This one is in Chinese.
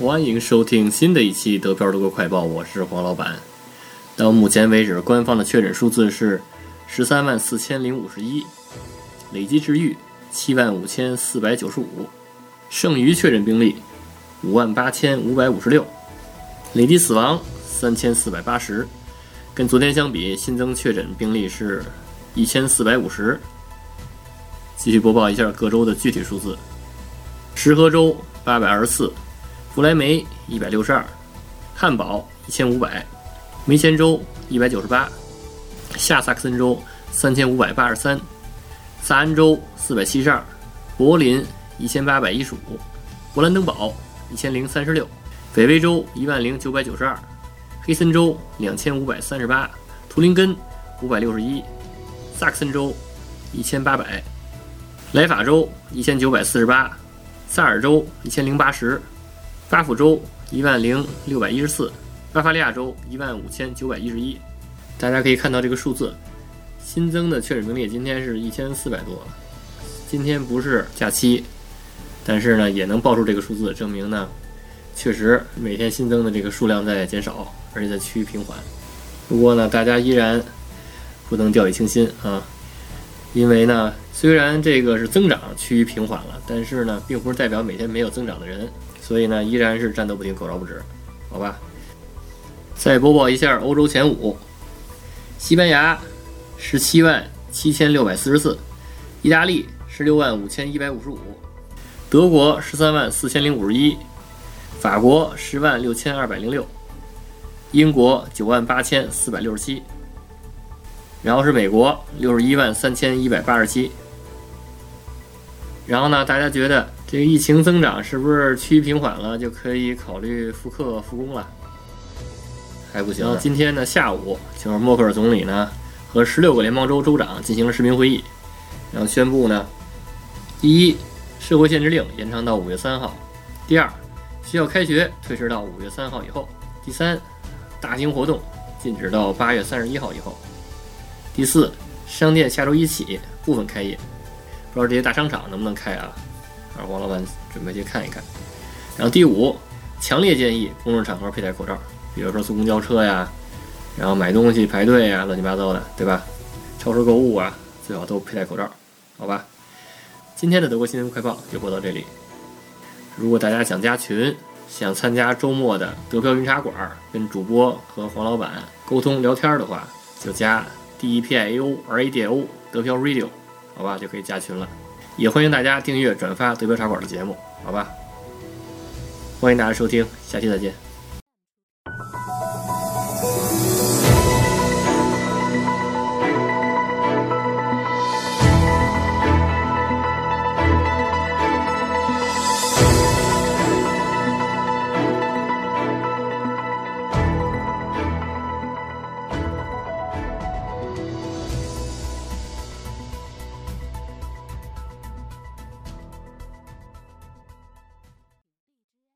欢迎收听新的一期德票德国快报，我是黄老板。到目前为止，官方的确诊数字是十三万四千零五十一，累计治愈七万五千四百九十五，剩余确诊病例五万八千五百五十六，累计死亡三千四百八十。跟昨天相比，新增确诊病例是一千四百五十。继续播报一下各州的具体数字：石河州八百二十四，弗莱梅一百六十二，汉堡一千五百。梅前州一百九十八，下萨克森州三千五百八十三，萨恩州四百七十二，柏林一千八百一十五，勃兰登堡一千零三十六，北威州一万零九百九十二，黑森州两千五百三十八，图林根五百六十一，萨克森州一千八百，莱法州一千九百四十八，萨尔州一千零八十，巴甫州一万零六百一十四。巴伐利亚州一万五千九百一十一，大家可以看到这个数字，新增的确诊病例今天是一千四百多。今天不是假期，但是呢也能报出这个数字，证明呢确实每天新增的这个数量在减少，而且在趋于平缓。不过呢，大家依然不能掉以轻心啊，因为呢虽然这个是增长趋于平缓了，但是呢并不是代表每天没有增长的人，所以呢依然是战斗不停，口罩不止，好吧？再播报一下欧洲前五：西班牙十七万七千六百四十四，意大利十六万五千一百五十五，德国十三万四千零五十一，法国十万六千二百零六，英国九万八千四百六十七，然后是美国六十一万三千一百八十七。然后呢，大家觉得这个疫情增长是不是趋于平缓了，就可以考虑复课复工了？还不行。然后今天呢，下午就是默克尔总理呢和十六个联邦州州长进行了视频会议，然后宣布呢：第一，社会限制令延长到五月三号；第二，学校开学推迟到五月三号以后；第三，大型活动禁止到八月三十一号以后；第四，商店下周一起部分开业，不知道这些大商场能不能开啊？啊，王老板准备去看一看。然后第五，强烈建议公众场合佩戴口罩。比如说坐公交车呀，然后买东西排队呀，乱七八糟的，对吧？超市购物啊，最好都佩戴口罩，好吧？今天的德国新闻快报就播到这里。如果大家想加群，想参加周末的德飘云茶馆，跟主播和黄老板沟通聊天的话，就加 D E P I A O R A D O 德飘 Radio，好吧，就可以加群了。也欢迎大家订阅转发德飘茶馆的节目，好吧？欢迎大家收听，下期再见。